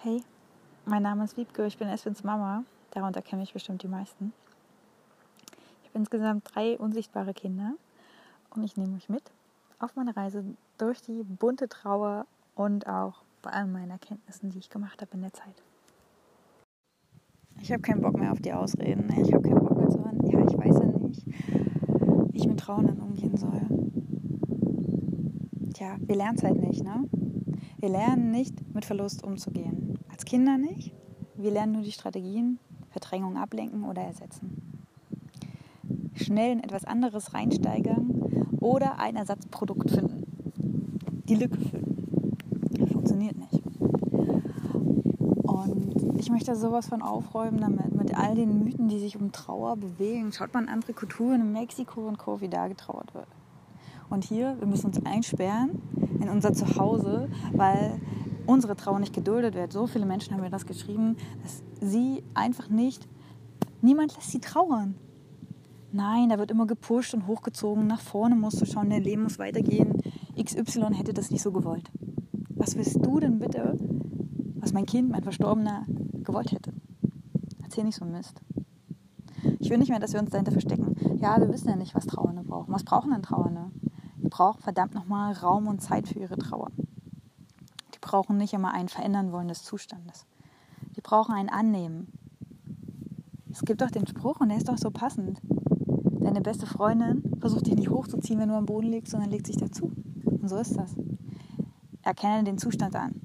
Hey, mein Name ist Wiebke, ich bin Eswins Mama. Darunter kenne ich bestimmt die meisten. Ich habe insgesamt drei unsichtbare Kinder und ich nehme euch mit auf meine Reise durch die bunte Trauer und auch bei all meinen Erkenntnissen, die ich gemacht habe in der Zeit. Ich habe keinen Bock mehr auf die Ausreden. Ich habe keinen Bock mehr zu hören. Ja, ich weiß ja nicht, wie ich mit Trauern umgehen soll. Tja, wir lernen es halt nicht, ne? Wir lernen nicht, mit Verlust umzugehen. Als Kinder nicht. Wir lernen nur die Strategien, Verdrängung ablenken oder ersetzen. Schnell in etwas anderes reinsteigern oder ein Ersatzprodukt finden. Die Lücke füllen. Funktioniert nicht. Und ich möchte sowas von aufräumen damit, mit all den Mythen, die sich um Trauer bewegen. Schaut mal in andere Kulturen in Mexiko und Co., wie da getrauert wird. Und hier, wir müssen uns einsperren in unser Zuhause, weil unsere Trauer nicht geduldet wird. So viele Menschen haben mir das geschrieben, dass sie einfach nicht, niemand lässt sie trauern. Nein, da wird immer gepusht und hochgezogen, nach vorne musst du schauen, dein Leben muss weitergehen. XY hätte das nicht so gewollt. Was willst du denn bitte, was mein Kind, mein Verstorbener, gewollt hätte? Erzähl nicht so Mist. Ich will nicht mehr, dass wir uns dahinter verstecken. Ja, wir wissen ja nicht, was Trauernde brauchen. Was brauchen denn Trauernde? Die brauchen verdammt nochmal Raum und Zeit für ihre Trauer. Brauchen nicht immer ein Verändern wollen des Zustandes. Die brauchen ein Annehmen. Es gibt doch den Spruch und der ist doch so passend. Deine beste Freundin versucht dich nicht hochzuziehen, wenn du am Boden liegst, sondern legt sich dazu. Und so ist das. Erkenne den Zustand an.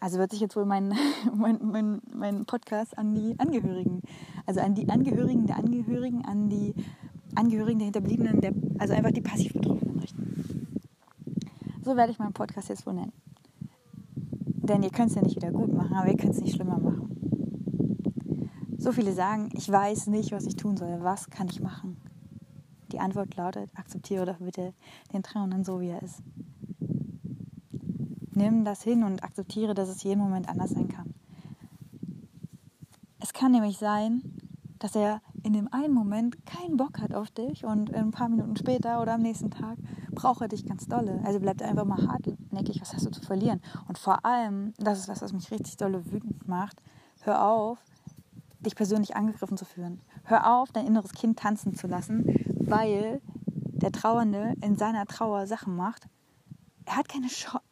Also wird sich jetzt wohl mein, mein, mein, mein Podcast an die Angehörigen, also an die Angehörigen der Angehörigen, an die Angehörigen der Hinterbliebenen, der, also einfach die passiv Betroffenen. So werde ich meinen Podcast jetzt wohl nennen. Denn ihr könnt es ja nicht wieder gut machen, aber ihr könnt es nicht schlimmer machen. So viele sagen, ich weiß nicht, was ich tun soll. Was kann ich machen? Die Antwort lautet, akzeptiere doch bitte den Trauernden so, wie er ist. Nimm das hin und akzeptiere, dass es jeden Moment anders sein kann. Es kann nämlich sein, dass er in dem einen Moment keinen Bock hat auf dich und ein paar Minuten später oder am nächsten Tag braucht er dich ganz dolle. Also bleibt einfach mal hartnäckig, was hast du zu verlieren? Und vor allem, das ist was, was mich richtig dolle wütend macht, hör auf, dich persönlich angegriffen zu fühlen. Hör auf, dein inneres Kind tanzen zu lassen, weil der Trauernde in seiner Trauer Sachen macht. Er hat keine Chance.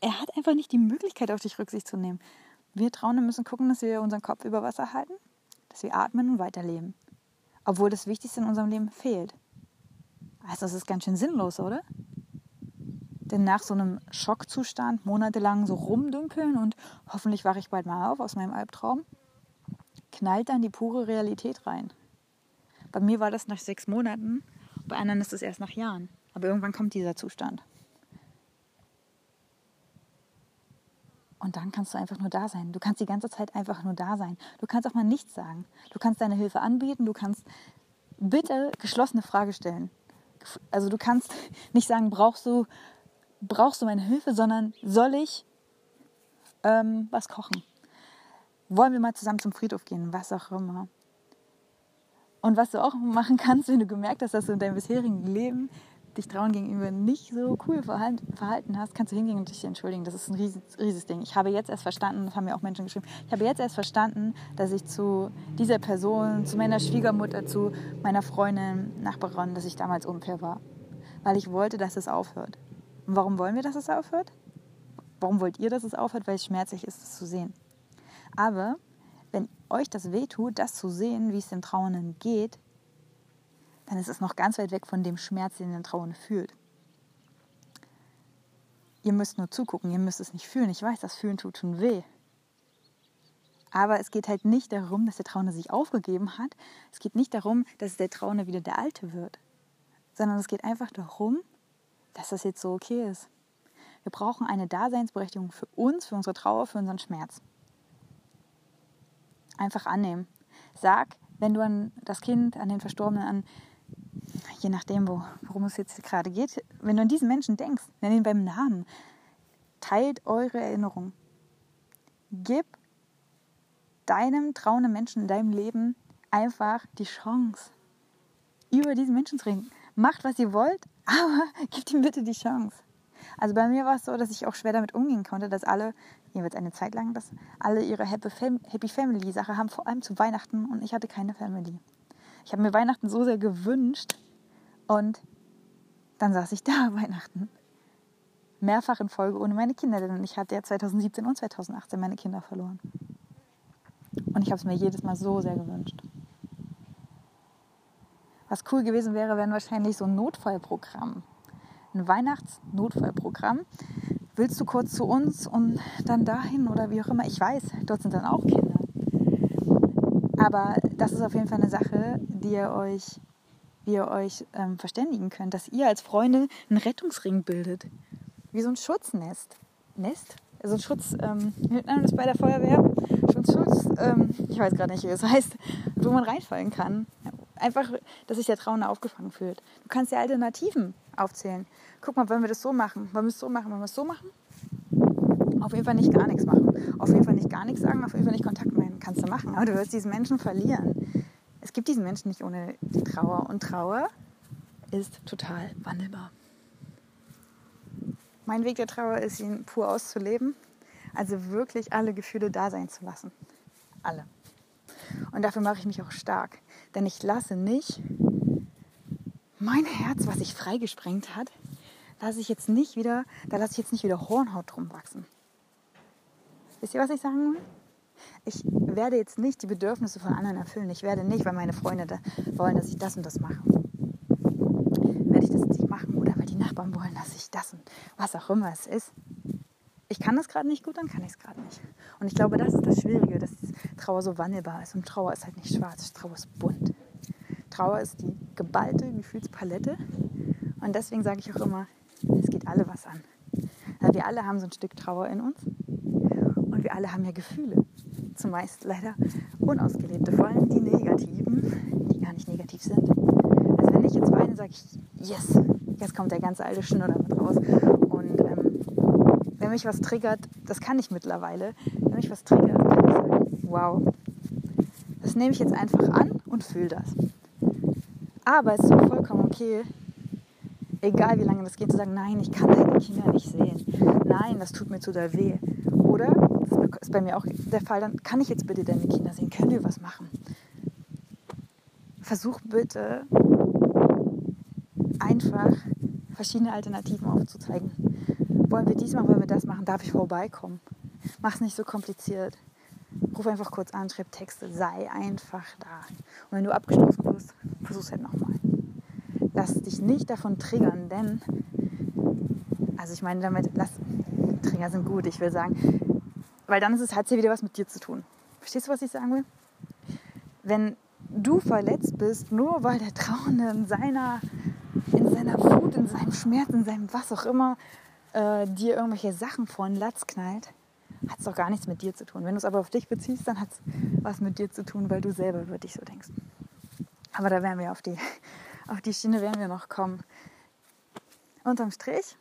Er hat einfach nicht die Möglichkeit, auf dich Rücksicht zu nehmen. Wir Trauernde müssen gucken, dass wir unseren Kopf über Wasser halten, dass wir atmen und weiterleben obwohl das Wichtigste in unserem Leben fehlt. Also das ist ganz schön sinnlos, oder? Denn nach so einem Schockzustand monatelang so rumdünkeln und hoffentlich wache ich bald mal auf aus meinem Albtraum, knallt dann die pure Realität rein. Bei mir war das nach sechs Monaten, bei anderen ist es erst nach Jahren. Aber irgendwann kommt dieser Zustand. Und dann kannst du einfach nur da sein. Du kannst die ganze Zeit einfach nur da sein. Du kannst auch mal nichts sagen. Du kannst deine Hilfe anbieten. Du kannst bitte geschlossene Frage stellen. Also du kannst nicht sagen, brauchst du, brauchst du meine Hilfe, sondern soll ich ähm, was kochen? Wollen wir mal zusammen zum Friedhof gehen? Was auch immer. Und was du auch machen kannst, wenn du gemerkt hast, dass du in deinem bisherigen Leben dich trauen gegenüber nicht so cool verhalten hast, kannst du hingehen und dich entschuldigen. Das ist ein riesiges, riesiges Ding. Ich habe jetzt erst verstanden, das haben mir auch Menschen geschrieben, ich habe jetzt erst verstanden, dass ich zu dieser Person, zu meiner Schwiegermutter, zu meiner Freundin, Nachbarin, dass ich damals unfair war. Weil ich wollte, dass es aufhört. Und warum wollen wir, dass es aufhört? Warum wollt ihr, dass es aufhört? Weil es schmerzlich ist, es zu sehen. Aber wenn euch das wehtut, das zu sehen, wie es dem Trauernden geht, ist es noch ganz weit weg von dem Schmerz, den der Trauernde fühlt. Ihr müsst nur zugucken, ihr müsst es nicht fühlen. Ich weiß, das Fühlen tut schon weh. Aber es geht halt nicht darum, dass der Trauernde sich aufgegeben hat. Es geht nicht darum, dass der Trauernde wieder der Alte wird. Sondern es geht einfach darum, dass das jetzt so okay ist. Wir brauchen eine Daseinsberechtigung für uns, für unsere Trauer, für unseren Schmerz. Einfach annehmen. Sag, wenn du an das Kind, an den Verstorbenen, an je nachdem, wo, worum es jetzt gerade geht, wenn du an diesen Menschen denkst, nenn ihn beim Namen. Teilt eure Erinnerung. Gib deinem trauenden Menschen in deinem Leben einfach die Chance, über diesen Menschen zu reden. Macht, was ihr wollt, aber gebt ihm bitte die Chance. Also bei mir war es so, dass ich auch schwer damit umgehen konnte, dass alle jeweils eine Zeit lang, dass alle ihre Happy, Happy Family Sache haben, vor allem zu Weihnachten und ich hatte keine Family. Ich habe mir Weihnachten so sehr gewünscht und dann saß ich da Weihnachten. Mehrfach in Folge ohne meine Kinder, denn ich hatte ja 2017 und 2018 meine Kinder verloren. Und ich habe es mir jedes Mal so sehr gewünscht. Was cool gewesen wäre, wäre wahrscheinlich so ein Notfallprogramm. Ein Weihnachtsnotfallprogramm. Willst du kurz zu uns und dann dahin oder wie auch immer? Ich weiß, dort sind dann auch Kinder. Aber das ist auf jeden Fall eine Sache, die ihr euch, ihr euch ähm, verständigen könnt, dass ihr als Freunde einen Rettungsring bildet. Wie so ein Schutznest. Nest? So ein Schutz, ähm, wie man das bei der Feuerwehr? Schutzschutz, ähm, ich weiß gerade nicht, wie es heißt, wo man reinfallen kann. Einfach, dass sich der Trauernde aufgefangen fühlt. Du kannst ja Alternativen aufzählen. Guck mal, wollen wir das so machen? Wollen wir es so machen? Wollen wir es so machen? Auf jeden Fall nicht gar nichts machen. Auf jeden Fall nicht gar nichts sagen, auf jeden Fall nicht Kontakt melden. Kannst du machen, aber du wirst diesen Menschen verlieren. Es gibt diesen Menschen nicht ohne die Trauer. Und Trauer ist total wandelbar. Mein Weg der Trauer ist, ihn pur auszuleben. Also wirklich alle Gefühle da sein zu lassen. Alle. Und dafür mache ich mich auch stark. Denn ich lasse nicht mein Herz, was sich freigesprengt hat, lasse ich jetzt nicht wieder, da lasse ich jetzt nicht wieder Hornhaut drum wachsen. Wisst ihr, was ich sagen will? Ich werde jetzt nicht die Bedürfnisse von anderen erfüllen. Ich werde nicht, weil meine Freunde da wollen, dass ich das und das mache. Werde ich das nicht machen oder weil die Nachbarn wollen, dass ich das und was auch immer es ist. Ich kann das gerade nicht gut, dann kann ich es gerade nicht. Und ich glaube, das ist das Schwierige, dass Trauer so wandelbar ist. Und Trauer ist halt nicht schwarz, Trauer ist bunt. Trauer ist die geballte Gefühlspalette. Und deswegen sage ich auch immer, es geht alle was an. Weil wir alle haben so ein Stück Trauer in uns. Und wir alle haben ja Gefühle. Zumeist leider unausgelebte, vor allem die negativen, die gar nicht negativ sind. Also wenn ich jetzt weine, sage ich, yes, jetzt kommt der ganze alte Schnurr damit raus. Und ähm, wenn mich was triggert, das kann ich mittlerweile, wenn mich was triggert, kann ich sagen, wow, das nehme ich jetzt einfach an und fühle das. Aber es ist auch vollkommen okay, egal wie lange das geht, zu sagen, nein, ich kann deine Kinder nicht sehen. Nein, das tut mir zu doll weh. Oder, ist bei mir auch der Fall, dann kann ich jetzt bitte deine Kinder sehen. Können wir was machen? Versuch bitte einfach verschiedene Alternativen aufzuzeigen. Wollen wir dies machen, wollen wir das machen? Darf ich vorbeikommen? Mach es nicht so kompliziert. Ruf einfach kurz an, schreib Texte, sei einfach da. Und wenn du abgestoßen wirst, versuch es halt nochmal. Lass dich nicht davon triggern, denn, also ich meine damit, lass, Trigger sind gut, ich will sagen, weil dann ist es, es ja wieder was mit dir zu tun. Verstehst du, was ich sagen will? Wenn du verletzt bist, nur weil der Trauernde in seiner, in seiner Wut, in seinem Schmerz, in seinem was auch immer, äh, dir irgendwelche Sachen vor den Latz knallt, hat es doch gar nichts mit dir zu tun. Wenn du es aber auf dich beziehst, dann hat es was mit dir zu tun, weil du selber über dich so denkst. Aber da werden wir auf die, auf die Schiene werden wir noch kommen. Unterm Strich,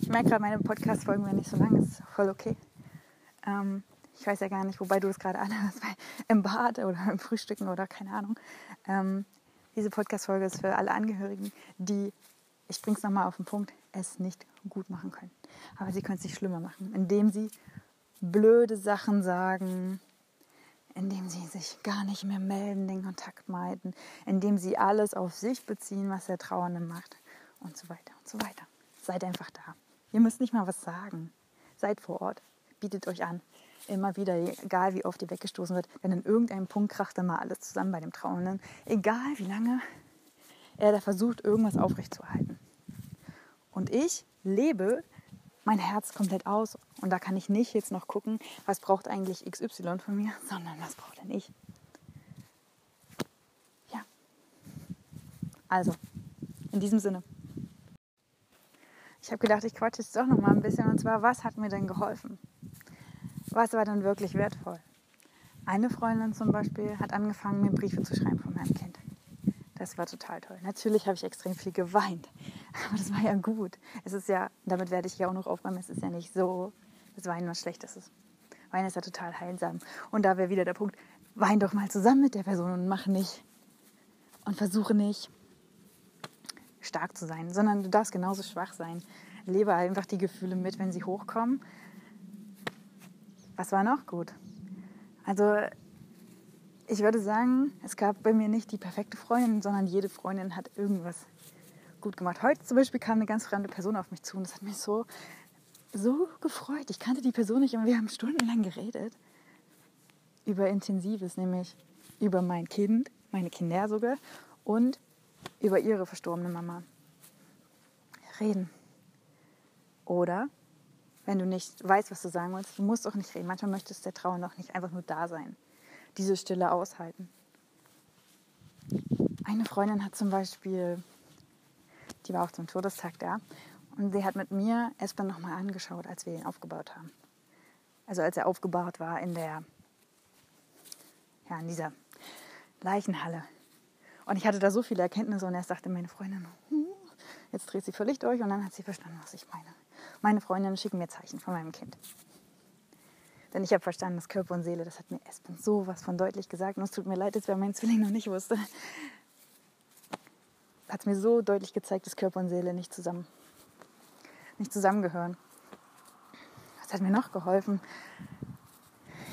ich merke gerade, meine Podcast-Folgen werden nicht so lang, ist voll okay. Ähm, ich weiß ja gar nicht, wobei du es gerade anhörst, im Bad oder im Frühstücken oder keine Ahnung. Ähm, diese Podcast-Folge ist für alle Angehörigen, die, ich bringe es nochmal auf den Punkt, es nicht gut machen können. Aber sie können es nicht schlimmer machen, indem sie blöde Sachen sagen, indem sie sich gar nicht mehr melden, den Kontakt meiden, indem sie alles auf sich beziehen, was der Trauernde macht und so weiter und so weiter. Seid einfach da. Ihr müsst nicht mal was sagen. Seid vor Ort. Bietet euch an. Immer wieder, egal wie oft ihr weggestoßen wird, denn in irgendeinem Punkt kracht dann mal alles zusammen bei dem Trauernden. Egal wie lange er da versucht, irgendwas aufrechtzuerhalten. Und ich lebe mein Herz komplett aus. Und da kann ich nicht jetzt noch gucken, was braucht eigentlich XY von mir, sondern was braucht denn ich. Ja. Also, in diesem Sinne. Ich habe gedacht, ich quatsche jetzt doch noch mal ein bisschen. Und zwar, was hat mir denn geholfen? Was war denn wirklich wertvoll? Eine Freundin zum Beispiel hat angefangen, mir Briefe zu schreiben von meinem Kind. Das war total toll. Natürlich habe ich extrem viel geweint. Aber das war ja gut. Es ist ja, damit werde ich ja auch noch aufräumen, es ist ja nicht so, dass Weinen was Schlechtes ist. Weinen ist ja total heilsam. Und da wäre wieder der Punkt, wein doch mal zusammen mit der Person und mach nicht und versuche nicht stark zu sein, sondern du darfst genauso schwach sein. Lebe einfach die Gefühle mit, wenn sie hochkommen. Was war noch gut? Also ich würde sagen, es gab bei mir nicht die perfekte Freundin, sondern jede Freundin hat irgendwas gut gemacht. Heute zum Beispiel kam eine ganz fremde Person auf mich zu und das hat mich so, so gefreut. Ich kannte die Person nicht und wir haben stundenlang geredet über Intensives, nämlich über mein Kind, meine Kinder sogar und über ihre verstorbene Mama. Reden. Oder wenn du nicht weißt, was du sagen willst, du musst auch nicht reden. Manchmal möchtest der Trauer noch nicht einfach nur da sein. Diese Stille aushalten. Eine Freundin hat zum Beispiel, die war auch zum Todestag da, und sie hat mit mir Espen nochmal angeschaut, als wir ihn aufgebaut haben. Also als er aufgebaut war in der, ja, in dieser Leichenhalle. Und ich hatte da so viele Erkenntnisse und erst sagte meine Freundin, jetzt dreht sie völlig durch und dann hat sie verstanden, was ich meine. Meine Freundinnen schicken mir Zeichen von meinem Kind. Denn ich habe verstanden, dass Körper und Seele, das hat mir Espen so was von deutlich gesagt. Und es tut mir leid, dass wer mein Zwilling noch nicht wusste. Hat mir so deutlich gezeigt, dass Körper und Seele nicht zusammen, nicht zusammengehören. Was hat mir noch geholfen?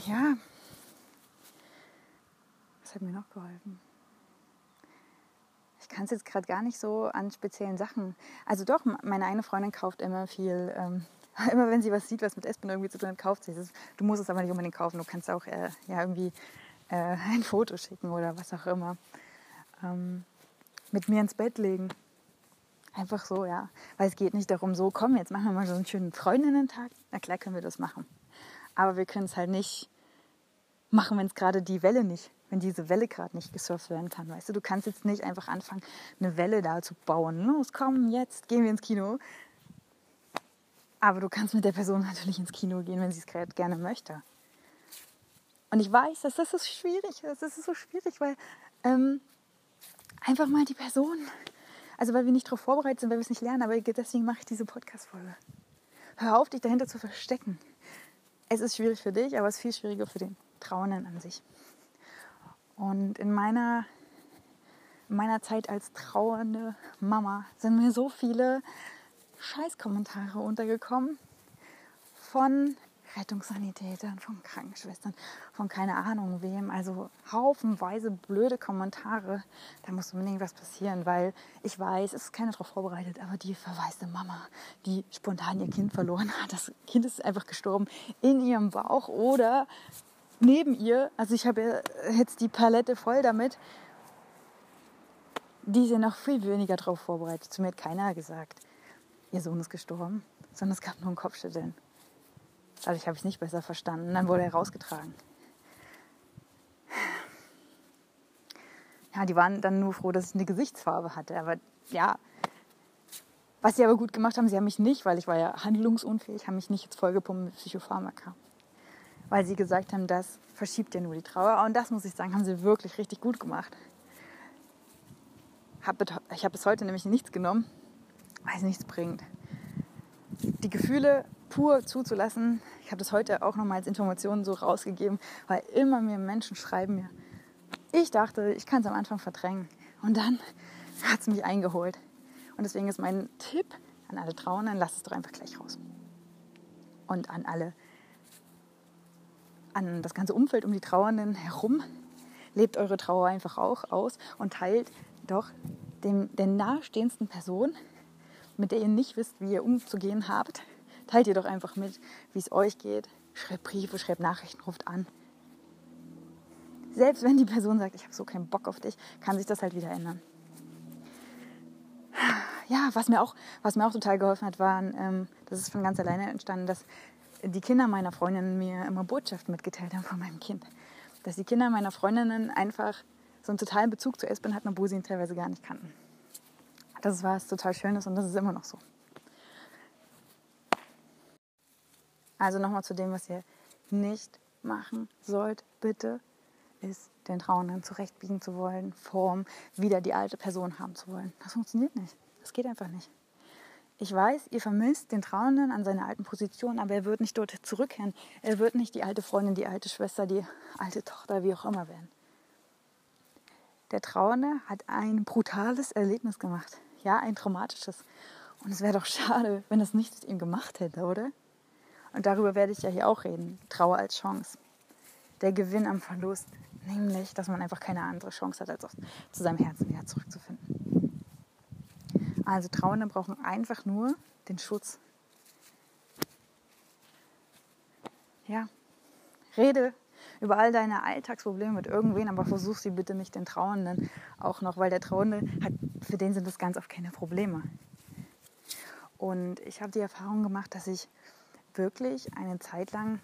Ja. Was hat mir noch geholfen? Ich kann es jetzt gerade gar nicht so an speziellen Sachen. Also doch, meine eine Freundin kauft immer viel, ähm, immer wenn sie was sieht, was mit Espen irgendwie zu tun hat, kauft sie es. Du musst es aber nicht unbedingt kaufen, du kannst auch äh, ja, irgendwie äh, ein Foto schicken oder was auch immer. Ähm, mit mir ins Bett legen. Einfach so, ja. Weil es geht nicht darum, so, komm, jetzt machen wir mal so einen schönen Freundinnen-Tag. Na klar können wir das machen. Aber wir können es halt nicht machen, wenn es gerade die Welle nicht wenn diese Welle gerade nicht gesurft werden kann. Weißt du, du kannst jetzt nicht einfach anfangen, eine Welle da zu bauen. Los, komm, jetzt gehen wir ins Kino. Aber du kannst mit der Person natürlich ins Kino gehen, wenn sie es gerade gerne möchte. Und ich weiß, dass das so schwierig ist. Das ist so schwierig, weil ähm, einfach mal die Person, also weil wir nicht darauf vorbereitet sind, weil wir es nicht lernen, aber deswegen mache ich diese Podcast-Folge. Hör auf, dich dahinter zu verstecken. Es ist schwierig für dich, aber es ist viel schwieriger für den Trauenden an sich. Und in meiner, in meiner Zeit als trauernde Mama sind mir so viele Scheißkommentare untergekommen von Rettungssanitätern, von Krankenschwestern, von keine Ahnung wem. Also haufenweise blöde Kommentare. Da muss unbedingt was passieren, weil ich weiß, es ist keiner darauf vorbereitet, aber die verwaiste Mama, die spontan ihr Kind verloren hat, das Kind ist einfach gestorben in ihrem Bauch oder neben ihr, also ich habe jetzt die Palette voll damit, die sind noch viel weniger darauf vorbereitet. Zu mir hat keiner gesagt, ihr Sohn ist gestorben, sondern es gab nur ein Kopfschütteln. Dadurch habe ich es nicht besser verstanden. Dann wurde er rausgetragen. Ja, die waren dann nur froh, dass ich eine Gesichtsfarbe hatte. Aber ja, was sie aber gut gemacht haben, sie haben mich nicht, weil ich war ja handlungsunfähig, haben mich nicht jetzt vollgepumpt mit Psychopharmaka weil sie gesagt haben, das verschiebt ja nur die Trauer. Und das muss ich sagen, haben sie wirklich richtig gut gemacht. Ich habe bis heute nämlich nichts genommen, weil es nichts bringt. Die Gefühle pur zuzulassen, ich habe das heute auch nochmal als Information so rausgegeben, weil immer mehr Menschen schreiben mir, ich dachte, ich kann es am Anfang verdrängen. Und dann hat es mich eingeholt. Und deswegen ist mein Tipp an alle Trauernden, lasst es doch einfach gleich raus. Und an alle an das ganze Umfeld um die Trauernden herum. Lebt eure Trauer einfach auch aus und teilt doch dem, der nahestehendsten Person, mit der ihr nicht wisst, wie ihr umzugehen habt, teilt ihr doch einfach mit, wie es euch geht. Schreibt Briefe, schreibt Nachrichten, ruft an. Selbst wenn die Person sagt, ich habe so keinen Bock auf dich, kann sich das halt wieder ändern. Ja, was mir auch, was mir auch total geholfen hat, waren, ähm, das ist von ganz alleine entstanden, dass die Kinder meiner Freundinnen mir immer Botschaften mitgeteilt haben von meinem Kind. Dass die Kinder meiner Freundinnen einfach so einen totalen Bezug zu Espen hatten, obwohl sie ihn teilweise gar nicht kannten. Das war was total Schönes und das ist immer noch so. Also nochmal zu dem, was ihr nicht machen sollt, bitte, ist den Trauernden zurechtbiegen zu wollen, Form, wieder die alte Person haben zu wollen. Das funktioniert nicht. Das geht einfach nicht. Ich weiß, ihr vermisst den Trauernden an seiner alten Position, aber er wird nicht dort zurückkehren. Er wird nicht die alte Freundin, die alte Schwester, die alte Tochter, wie auch immer werden. Der Trauernde hat ein brutales Erlebnis gemacht. Ja, ein traumatisches. Und es wäre doch schade, wenn es nichts mit ihm gemacht hätte, oder? Und darüber werde ich ja hier auch reden. Trauer als Chance. Der Gewinn am Verlust. Nämlich, dass man einfach keine andere Chance hat, als zu seinem Herzen wieder zurückzufinden. Also Trauernde brauchen einfach nur den Schutz. Ja, rede über all deine Alltagsprobleme mit irgendwen, aber versuch sie bitte nicht den Trauernden auch noch, weil der Trauernde hat, für den sind das ganz oft keine Probleme. Und ich habe die Erfahrung gemacht, dass ich wirklich eine Zeit lang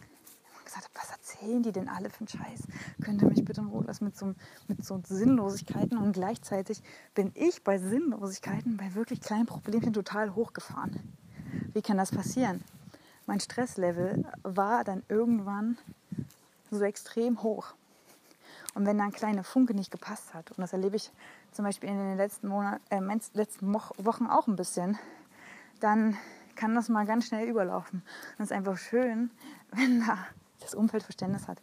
gesagt habe, was erzählen die denn alle für einen Scheiß? Könnt ihr mich bitte in Ruhe lassen mit so, mit so Sinnlosigkeiten? Und gleichzeitig bin ich bei Sinnlosigkeiten, bei wirklich kleinen Problemchen total hochgefahren. Wie kann das passieren? Mein Stresslevel war dann irgendwann so extrem hoch. Und wenn da ein kleiner Funke nicht gepasst hat, und das erlebe ich zum Beispiel in den letzten, Monat, äh, letzten Wochen auch ein bisschen, dann kann das mal ganz schnell überlaufen. Und es ist einfach schön, wenn da das Umfeld Verständnis hat.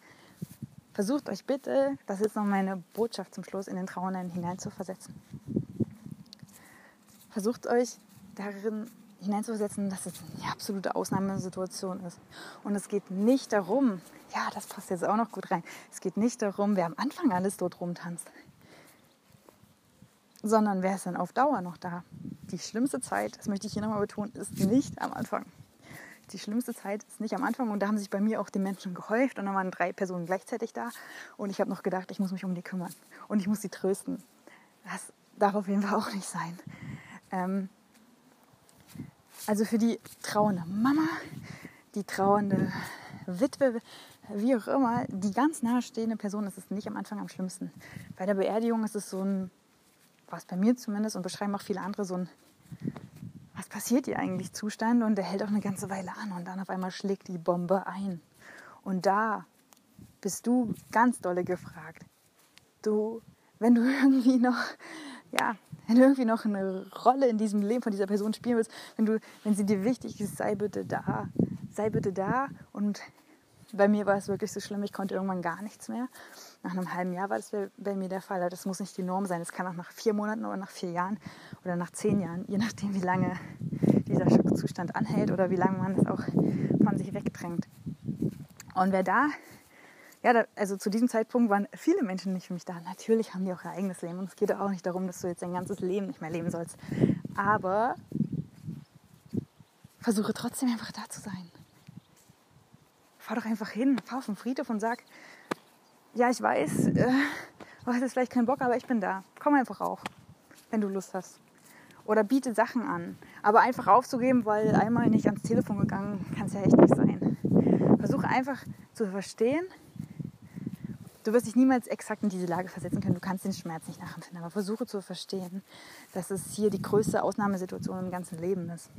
Versucht euch bitte, das ist noch meine Botschaft zum Schluss, in den Trauernden hineinzuversetzen. Versucht euch darin hineinzuversetzen, dass es eine absolute Ausnahmesituation ist. Und es geht nicht darum, ja, das passt jetzt auch noch gut rein, es geht nicht darum, wer am Anfang alles dort rumtanzt, sondern wer ist denn auf Dauer noch da. Die schlimmste Zeit, das möchte ich hier nochmal betonen, ist nicht am Anfang. Die schlimmste Zeit ist nicht am Anfang und da haben sich bei mir auch die Menschen gehäuft und dann waren drei Personen gleichzeitig da und ich habe noch gedacht, ich muss mich um die kümmern und ich muss sie trösten. Das darf auf jeden Fall auch nicht sein. Ähm, also für die trauernde Mama, die trauernde Witwe, wie auch immer, die ganz nahestehende Person ist es nicht am Anfang am schlimmsten. Bei der Beerdigung ist es so ein, was bei mir zumindest und beschreiben auch viele andere, so ein, was passiert hier eigentlich Zustand und der hält auch eine ganze Weile an und dann auf einmal schlägt die Bombe ein. Und da bist du ganz dolle gefragt. Du, wenn du irgendwie noch, ja, wenn du irgendwie noch eine Rolle in diesem Leben von dieser Person spielen willst, wenn, du, wenn sie dir wichtig ist, sei bitte da. Sei bitte da. Und bei mir war es wirklich so schlimm, ich konnte irgendwann gar nichts mehr. Nach einem halben Jahr war das bei mir der Fall. Das muss nicht die Norm sein. Es kann auch nach vier Monaten oder nach vier Jahren oder nach zehn Jahren, je nachdem, wie lange dieser Schockzustand anhält oder wie lange man es auch von sich wegdrängt. Und wer da ja, da, also zu diesem Zeitpunkt waren viele Menschen nicht für mich da. Natürlich haben die auch ihr eigenes Leben und es geht auch nicht darum, dass du jetzt dein ganzes Leben nicht mehr leben sollst. Aber versuche trotzdem einfach da zu sein. Fahr doch einfach hin, fahr auf den Friedhof und sag, ja, ich weiß, äh, du hast jetzt vielleicht keinen Bock, aber ich bin da. Komm einfach auch, wenn du Lust hast. Oder biete Sachen an. Aber einfach aufzugeben, weil einmal nicht ans Telefon gegangen, kann es ja echt nicht sein. Versuche einfach zu verstehen, Du wirst dich niemals exakt in diese Lage versetzen können. Du kannst den Schmerz nicht nachempfinden. Aber versuche zu verstehen, dass es hier die größte Ausnahmesituation im ganzen Leben ist.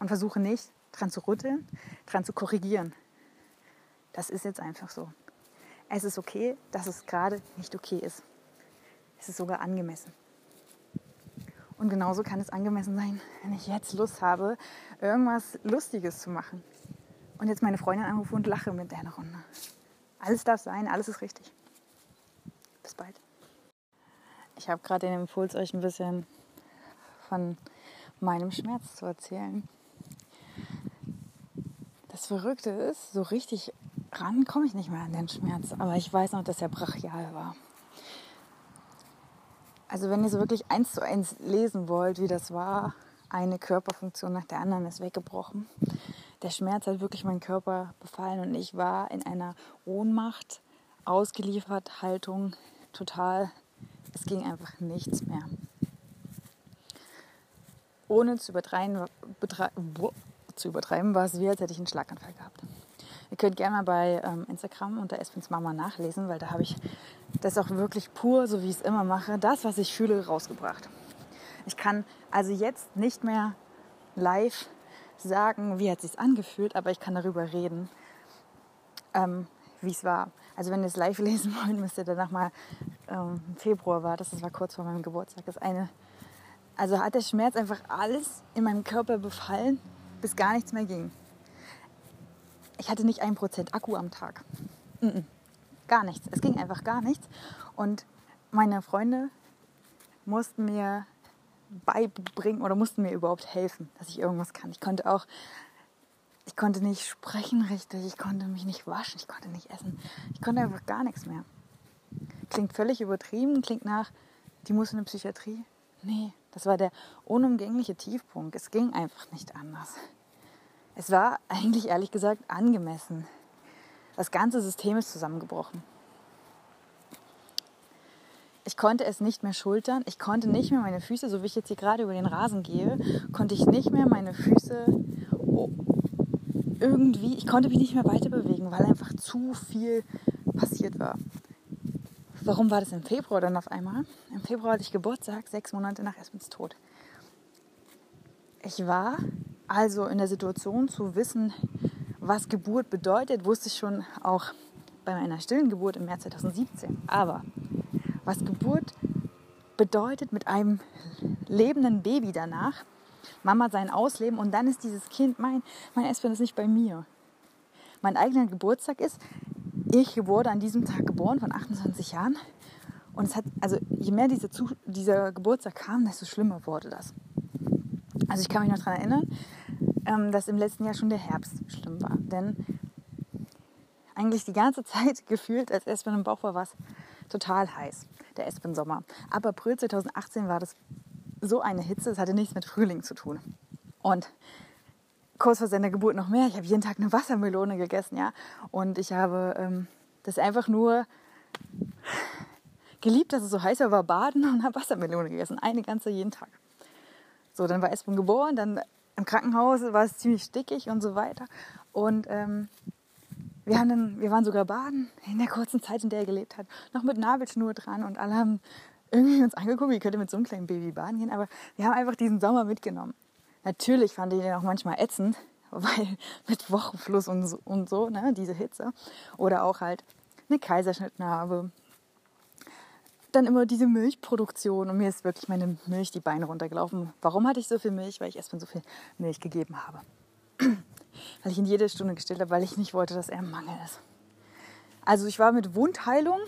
Und versuche nicht, dran zu rütteln, dran zu korrigieren. Das ist jetzt einfach so. Es ist okay, dass es gerade nicht okay ist. Es ist sogar angemessen. Und genauso kann es angemessen sein, wenn ich jetzt Lust habe, irgendwas Lustiges zu machen. Und jetzt meine Freundin anrufe und lache mit der Runde. Alles darf sein, alles ist richtig. Bis bald. Ich habe gerade den Impuls, euch ein bisschen von meinem Schmerz zu erzählen. Das Verrückte ist, so richtig ran komme ich nicht mehr an den Schmerz, aber ich weiß noch, dass er brachial war. Also wenn ihr so wirklich eins zu eins lesen wollt, wie das war, eine Körperfunktion nach der anderen ist weggebrochen der Schmerz hat wirklich meinen Körper befallen und ich war in einer Ohnmacht, ausgeliefert, Haltung, total, es ging einfach nichts mehr. Ohne zu übertreiben, zu übertreiben war es wie, als hätte ich einen Schlaganfall gehabt. Ihr könnt gerne mal bei ähm, Instagram unter Espins Mama nachlesen, weil da habe ich das auch wirklich pur, so wie ich es immer mache, das, was ich fühle, rausgebracht. Ich kann also jetzt nicht mehr live sagen, wie hat es sich angefühlt, aber ich kann darüber reden, ähm, wie es war. Also wenn ihr es live lesen wollt, müsst ihr danach mal ähm, Februar war, das, das war kurz vor meinem Geburtstag. Das eine, also hat der Schmerz einfach alles in meinem Körper befallen, bis gar nichts mehr ging. Ich hatte nicht ein Prozent Akku am Tag. Mm -mm. Gar nichts. Es ging einfach gar nichts. Und meine Freunde mussten mir beibringen oder mussten mir überhaupt helfen, dass ich irgendwas kann. Ich konnte auch Ich konnte nicht sprechen richtig, ich konnte mich nicht waschen, ich konnte nicht essen. Ich konnte einfach gar nichts mehr. Klingt völlig übertrieben, klingt nach, die muss in eine Psychiatrie. Nee, das war der unumgängliche Tiefpunkt. Es ging einfach nicht anders. Es war eigentlich ehrlich gesagt angemessen. Das ganze System ist zusammengebrochen. Ich konnte es nicht mehr schultern. Ich konnte nicht mehr meine Füße, so wie ich jetzt hier gerade über den Rasen gehe, konnte ich nicht mehr meine Füße irgendwie, ich konnte mich nicht mehr weiter bewegen, weil einfach zu viel passiert war. Warum war das im Februar dann auf einmal? Im Februar hatte ich Geburtstag, sechs Monate nach Esmens Tod. Ich war also in der Situation zu wissen, was Geburt bedeutet, wusste ich schon auch bei meiner stillen Geburt im März 2017. Aber was Geburt bedeutet mit einem lebenden Baby danach, Mama sein Ausleben und dann ist dieses Kind, mein, mein Espen ist nicht bei mir. Mein eigener Geburtstag ist, ich wurde an diesem Tag geboren, von 28 Jahren. Und es hat, also je mehr diese, dieser Geburtstag kam, desto schlimmer wurde das. Also ich kann mich noch daran erinnern, ähm, dass im letzten Jahr schon der Herbst schlimm war. Denn eigentlich die ganze Zeit gefühlt, als Espen im Bauch war, war es total heiß, der Espen-Sommer. Ab April 2018 war das so eine Hitze, es hatte nichts mit Frühling zu tun. Und kurz vor seiner Geburt noch mehr, ich habe jeden Tag eine Wassermelone gegessen, ja. Und ich habe ähm, das einfach nur geliebt, dass es so heiß war, war baden und habe Wassermelone gegessen. Eine ganze jeden Tag. So, dann war Espen geboren, dann im Krankenhaus war es ziemlich stickig und so weiter. Und ähm, wir, haben dann, wir waren sogar baden in der kurzen Zeit, in der er gelebt hat, noch mit Nabelschnur dran und alle haben irgendwie uns angeguckt, wie könnte mit so einem kleinen Baby baden gehen. Aber wir haben einfach diesen Sommer mitgenommen. Natürlich fand ich den auch manchmal ätzend, weil mit Wochenfluss und so, und so ne, diese Hitze. Oder auch halt eine Kaiserschnittnarbe. Dann immer diese Milchproduktion und mir ist wirklich meine Milch die Beine runtergelaufen. Warum hatte ich so viel Milch? Weil ich erstmal so viel Milch gegeben habe. weil ich ihn jede Stunde gestillt habe, weil ich nicht wollte, dass er im Mangel ist. Also ich war mit Wundheilung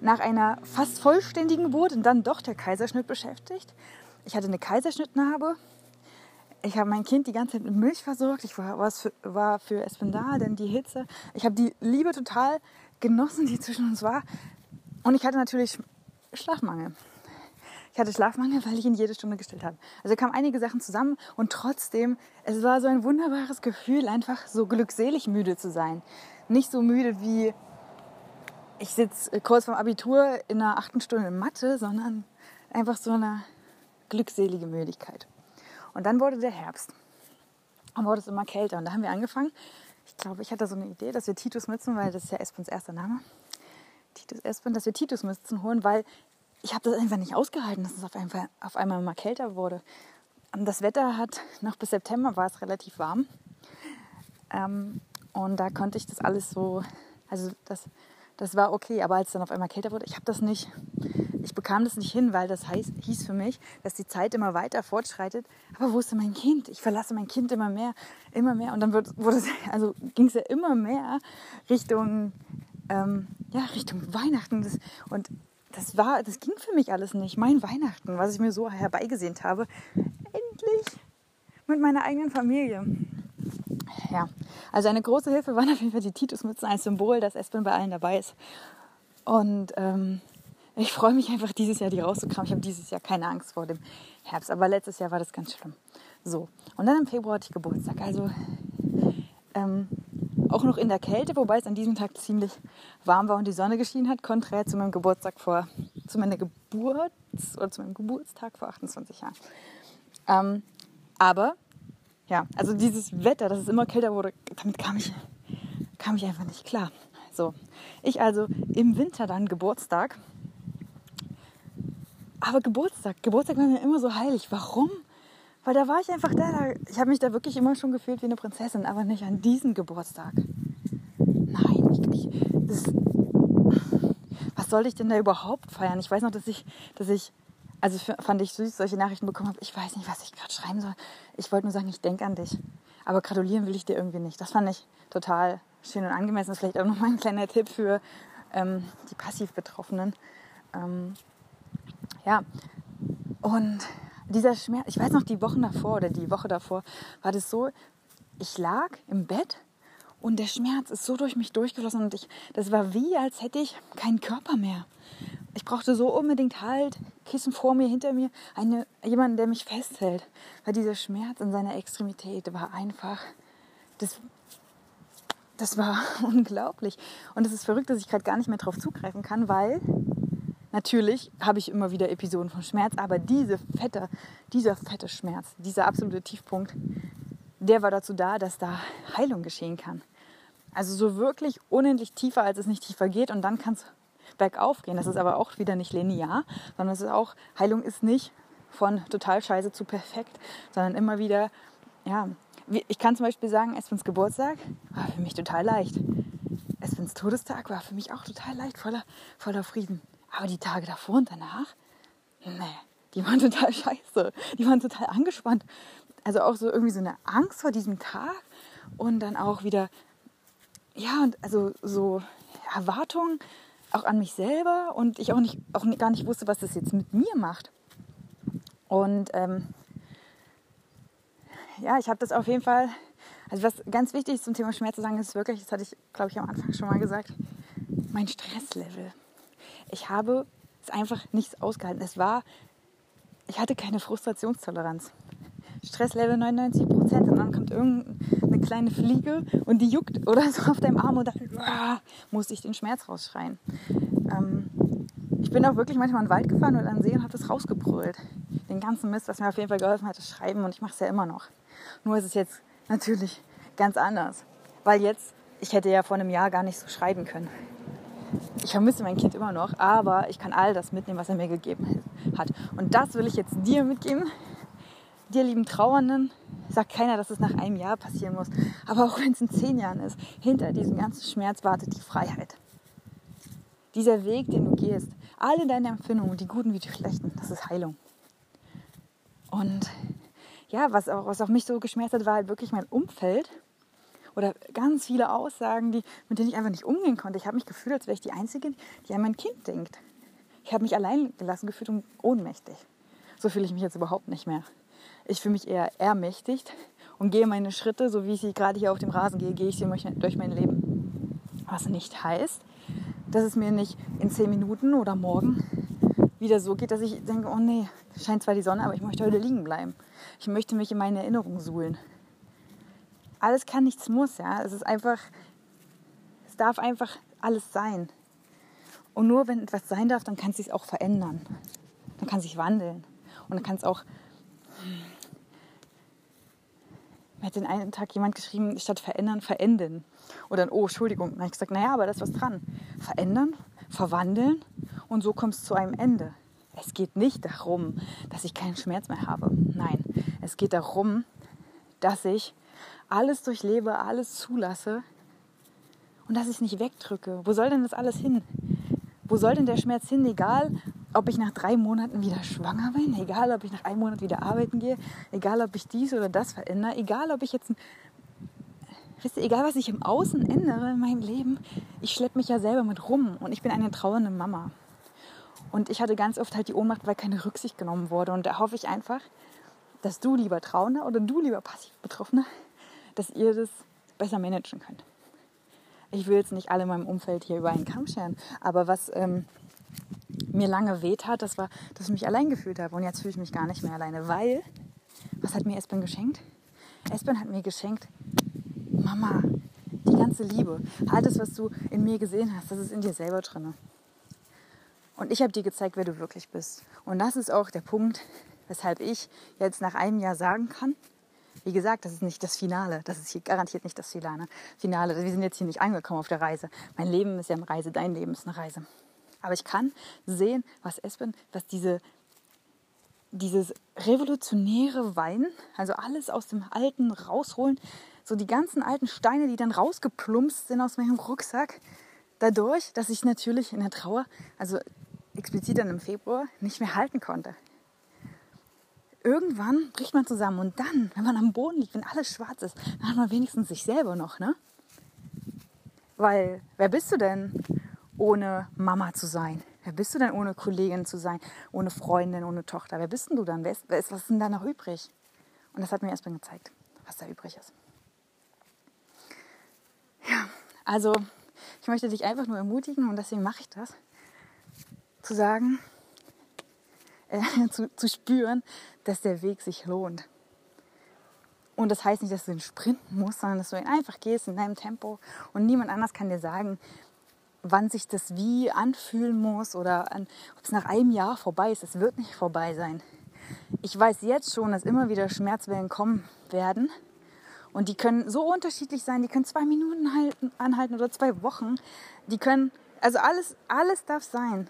nach einer fast vollständigen Geburt und dann doch der Kaiserschnitt beschäftigt. Ich hatte eine Kaiserschnittnarbe. Ich habe mein Kind die ganze Zeit mit Milch versorgt. Ich war, für, war für Espen da, denn die Hitze. Ich habe die Liebe total genossen, die zwischen uns war. Und ich hatte natürlich Schlafmangel. Ich hatte Schlafmangel, weil ich ihn jede Stunde gestillt habe. Also kamen einige Sachen zusammen und trotzdem, es war so ein wunderbares Gefühl, einfach so glückselig müde zu sein. Nicht so müde wie ich sitze kurz vorm Abitur in einer achten Stunde Mathe, sondern einfach so eine glückselige Müdigkeit. Und dann wurde der Herbst. Und wurde es immer kälter. Und da haben wir angefangen. Ich glaube, ich hatte so eine Idee, dass wir Titusmützen, weil das ist ja Espens erster Name, Titus Espen, dass wir Titusmützen holen, weil ich habe das einfach nicht ausgehalten, dass es auf einmal, auf einmal mal kälter wurde. Das Wetter hat noch bis September war es relativ warm. Ähm, und da konnte ich das alles so, also das das war okay, aber als es dann auf einmal kälter wurde, ich habe das nicht, ich bekam das nicht hin, weil das heiß, hieß für mich, dass die Zeit immer weiter fortschreitet. Aber wo ist denn mein Kind? Ich verlasse mein Kind immer mehr, immer mehr. Und dann wurde, wurde also ging es ja immer mehr Richtung, ähm, ja, Richtung Weihnachten. Das, und das war, das ging für mich alles nicht. Mein Weihnachten, was ich mir so herbeigesehnt habe, endlich mit meiner eigenen Familie ja, also eine große Hilfe waren auf jeden Fall die Titusmützen als Symbol, dass Espen bei allen dabei ist. Und ähm, ich freue mich einfach dieses Jahr, die rauszukramen. Ich habe dieses Jahr keine Angst vor dem Herbst, aber letztes Jahr war das ganz schlimm. So, und dann im Februar hatte ich Geburtstag. Also ähm, auch noch in der Kälte, wobei es an diesem Tag ziemlich warm war und die Sonne geschienen hat, konträr zu meinem Geburtstag vor, zu meiner Geburt oder zu meinem Geburtstag vor 28 Jahren. Ähm, aber ja, also dieses Wetter, dass es immer kälter wurde, damit kam ich, kam ich einfach nicht klar. So, ich also im Winter dann Geburtstag. Aber Geburtstag, Geburtstag war mir immer so heilig. Warum? Weil da war ich einfach da. Ich habe mich da wirklich immer schon gefühlt wie eine Prinzessin, aber nicht an diesem Geburtstag. Nein, ich, ich das, was soll ich denn da überhaupt feiern? Ich weiß noch, dass ich, dass ich also fand ich süß, solche Nachrichten bekommen habe. Ich weiß nicht, was ich gerade schreiben soll. Ich wollte nur sagen, ich denke an dich. Aber gratulieren will ich dir irgendwie nicht. Das fand ich total schön und angemessen. Vielleicht auch nochmal ein kleiner Tipp für ähm, die passiv Betroffenen. Ähm, ja, und dieser Schmerz, ich weiß noch, die Wochen davor oder die Woche davor war das so, ich lag im Bett und der Schmerz ist so durch mich durchgeflossen und ich, das war wie, als hätte ich keinen Körper mehr. Ich brauchte so unbedingt Halt, Kissen vor mir, hinter mir, eine, jemanden, der mich festhält. Weil dieser Schmerz in seiner Extremität war einfach, das, das war unglaublich. Und es ist verrückt, dass ich gerade gar nicht mehr drauf zugreifen kann, weil natürlich habe ich immer wieder Episoden von Schmerz, aber diese fette, dieser fette Schmerz, dieser absolute Tiefpunkt, der war dazu da, dass da Heilung geschehen kann. Also so wirklich unendlich tiefer, als es nicht tiefer geht und dann kann es bergauf gehen. Das ist aber auch wieder nicht linear, sondern es ist auch, Heilung ist nicht von total scheiße zu perfekt, sondern immer wieder, ja, ich kann zum Beispiel sagen, Espens Geburtstag war für mich total leicht. Espens Todestag war für mich auch total leicht, voller, voller Frieden. Aber die Tage davor und danach, nee, die waren total scheiße. Die waren total angespannt. Also auch so irgendwie so eine Angst vor diesem Tag und dann auch wieder ja, und also so Erwartungen auch an mich selber und ich auch, nicht, auch gar nicht wusste, was das jetzt mit mir macht. Und ähm, ja, ich habe das auf jeden Fall, also was ganz wichtig ist zum Thema Schmerz zu sagen, ist wirklich, das hatte ich, glaube ich, am Anfang schon mal gesagt, mein Stresslevel. Ich habe es einfach nichts ausgehalten. Es war, ich hatte keine Frustrationstoleranz. Stresslevel 99 Prozent und dann kommt irgendeine kleine Fliege und die juckt oder so auf deinem Arm und dann ah, muss ich den Schmerz rausschreien. Ähm, ich bin auch wirklich manchmal in den Wald gefahren und an See und habe das rausgebrüllt. Den ganzen Mist, was mir auf jeden Fall geholfen hat, das Schreiben und ich mache es ja immer noch. Nur ist es jetzt natürlich ganz anders, weil jetzt, ich hätte ja vor einem Jahr gar nicht so schreiben können. Ich vermisse mein Kind immer noch, aber ich kann all das mitnehmen, was er mir gegeben hat. Und das will ich jetzt dir mitgeben, dir lieben Trauernden, sagt keiner, dass es nach einem Jahr passieren muss. Aber auch wenn es in zehn Jahren ist, hinter diesem ganzen Schmerz wartet die Freiheit. Dieser Weg, den du gehst, alle deine Empfindungen, die guten wie die schlechten, das ist Heilung. Und ja, was auch, was auch mich so geschmerzt hat, war halt wirklich mein Umfeld oder ganz viele Aussagen, die, mit denen ich einfach nicht umgehen konnte. Ich habe mich gefühlt, als wäre ich die Einzige, die an mein Kind denkt. Ich habe mich allein gelassen gefühlt und ohnmächtig. So fühle ich mich jetzt überhaupt nicht mehr. Ich fühle mich eher ermächtigt und gehe meine Schritte, so wie ich sie gerade hier auf dem Rasen gehe, gehe ich sie durch mein Leben. Was nicht heißt, dass es mir nicht in zehn Minuten oder morgen wieder so geht, dass ich denke, oh nee, scheint zwar die Sonne, aber ich möchte heute liegen bleiben. Ich möchte mich in meine Erinnerungen suhlen. Alles kann, nichts muss, ja. Es ist einfach, es darf einfach alles sein. Und nur wenn etwas sein darf, dann kann es sich auch verändern. Dann kann es sich wandeln. Und dann kann es auch mir hat den einen Tag jemand geschrieben, statt verändern, verenden. Oder dann, oh, Entschuldigung. Dann habe ich gesagt, naja, aber da ist was dran. Verändern, verwandeln und so kommst du zu einem Ende. Es geht nicht darum, dass ich keinen Schmerz mehr habe. Nein, es geht darum, dass ich alles durchlebe, alles zulasse und dass ich es nicht wegdrücke. Wo soll denn das alles hin? Wo soll denn der Schmerz hin? Egal, ob ich nach drei Monaten wieder schwanger bin, egal ob ich nach einem Monat wieder arbeiten gehe, egal ob ich dies oder das verändere, egal ob ich jetzt, wisst ihr, egal was ich im Außen ändere in meinem Leben, ich schleppe mich ja selber mit rum und ich bin eine trauernde Mama. Und ich hatte ganz oft halt die Ohnmacht, weil keine Rücksicht genommen wurde. Und da hoffe ich einfach, dass du lieber Trauender oder du lieber passiv Betroffener, dass ihr das besser managen könnt. Ich will jetzt nicht alle in meinem Umfeld hier über einen Kamm scheren, aber was ähm, mir lange weht hat, das war, dass ich mich allein gefühlt habe. Und jetzt fühle ich mich gar nicht mehr alleine, weil, was hat mir Espen geschenkt? Espen hat mir geschenkt, Mama, die ganze Liebe, alles, was du in mir gesehen hast, das ist in dir selber drin. Und ich habe dir gezeigt, wer du wirklich bist. Und das ist auch der Punkt, weshalb ich jetzt nach einem Jahr sagen kann, wie gesagt, das ist nicht das Finale. Das ist hier garantiert nicht das Finale. Wir sind jetzt hier nicht angekommen auf der Reise. Mein Leben ist ja eine Reise, dein Leben ist eine Reise. Aber ich kann sehen, was Espen, was diese, dieses revolutionäre Wein, also alles aus dem Alten rausholen, so die ganzen alten Steine, die dann rausgeplumpst sind aus meinem Rucksack, dadurch, dass ich natürlich in der Trauer, also explizit dann im Februar, nicht mehr halten konnte. Irgendwann bricht man zusammen und dann, wenn man am Boden liegt, wenn alles schwarz ist, dann hat man wenigstens sich selber noch, ne? Weil, wer bist du denn? ohne Mama zu sein? Wer bist du denn ohne Kollegin zu sein, ohne Freundin, ohne Tochter? Wer bist denn du dann? Wer ist, was ist denn da noch übrig? Und das hat mir erstmal gezeigt, was da übrig ist. Also ich möchte dich einfach nur ermutigen und deswegen mache ich das, zu sagen, zu, zu spüren, dass der Weg sich lohnt. Und das heißt nicht, dass du ihn sprinten musst, sondern dass du ihn einfach gehst in deinem Tempo und niemand anders kann dir sagen, wann sich das wie anfühlen muss oder ob es nach einem Jahr vorbei ist. Es wird nicht vorbei sein. Ich weiß jetzt schon, dass immer wieder Schmerzwellen kommen werden. Und die können so unterschiedlich sein. Die können zwei Minuten halten, anhalten oder zwei Wochen. Die können, also alles, alles darf sein.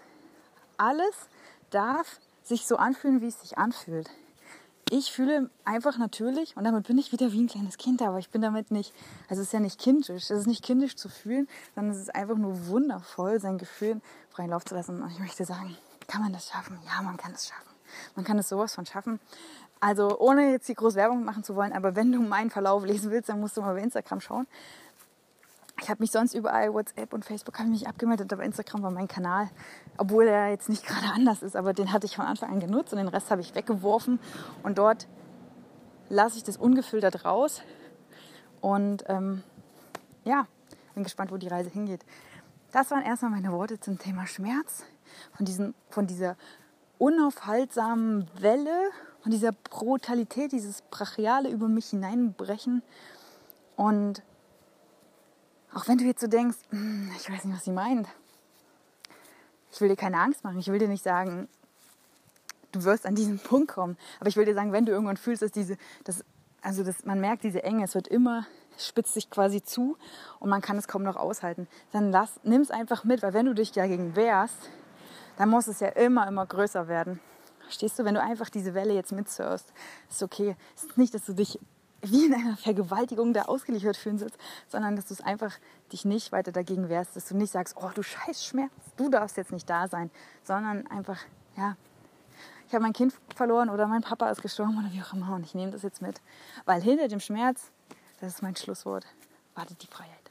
Alles darf sich so anfühlen, wie es sich anfühlt ich fühle einfach natürlich, und damit bin ich wieder wie ein kleines Kind, aber ich bin damit nicht, also es ist ja nicht kindisch, es ist nicht kindisch zu fühlen, sondern es ist einfach nur wundervoll, sein Gefühl freien Lauf zu lassen. Und ich möchte sagen, kann man das schaffen? Ja, man kann es schaffen. Man kann es sowas von schaffen. Also ohne jetzt die große Werbung machen zu wollen, aber wenn du meinen Verlauf lesen willst, dann musst du mal bei Instagram schauen. Ich habe mich sonst überall, WhatsApp und Facebook, habe mich abgemeldet, aber Instagram war mein Kanal. Obwohl er jetzt nicht gerade anders ist, aber den hatte ich von Anfang an genutzt und den Rest habe ich weggeworfen. Und dort lasse ich das ungefiltert raus. Und ähm, ja, bin gespannt, wo die Reise hingeht. Das waren erstmal meine Worte zum Thema Schmerz. Von, diesen, von dieser unaufhaltsamen Welle, von dieser Brutalität, dieses Brachiale über mich hineinbrechen. Und auch wenn du jetzt so denkst, hm, ich weiß nicht, was sie meint. Ich will dir keine Angst machen. Ich will dir nicht sagen, du wirst an diesen Punkt kommen. Aber ich will dir sagen, wenn du irgendwann fühlst, dass diese, dass, also dass man merkt, diese Enge, es wird immer, spitzt sich quasi zu und man kann es kaum noch aushalten, dann lass, nimm es einfach mit, weil wenn du dich dagegen wehrst, dann muss es ja immer, immer größer werden. Verstehst du, wenn du einfach diese Welle jetzt mitsurfst, ist okay. Es ist nicht, dass du dich wie in einer Vergewaltigung da ausgeliefert fühlen sollst, sondern dass du es einfach dich nicht weiter dagegen wehrst, dass du nicht sagst, oh du scheiß Schmerz, du darfst jetzt nicht da sein, sondern einfach, ja, ich habe mein Kind verloren oder mein Papa ist gestorben oder wie auch immer und ich nehme das jetzt mit, weil hinter dem Schmerz, das ist mein Schlusswort, wartet die Freiheit.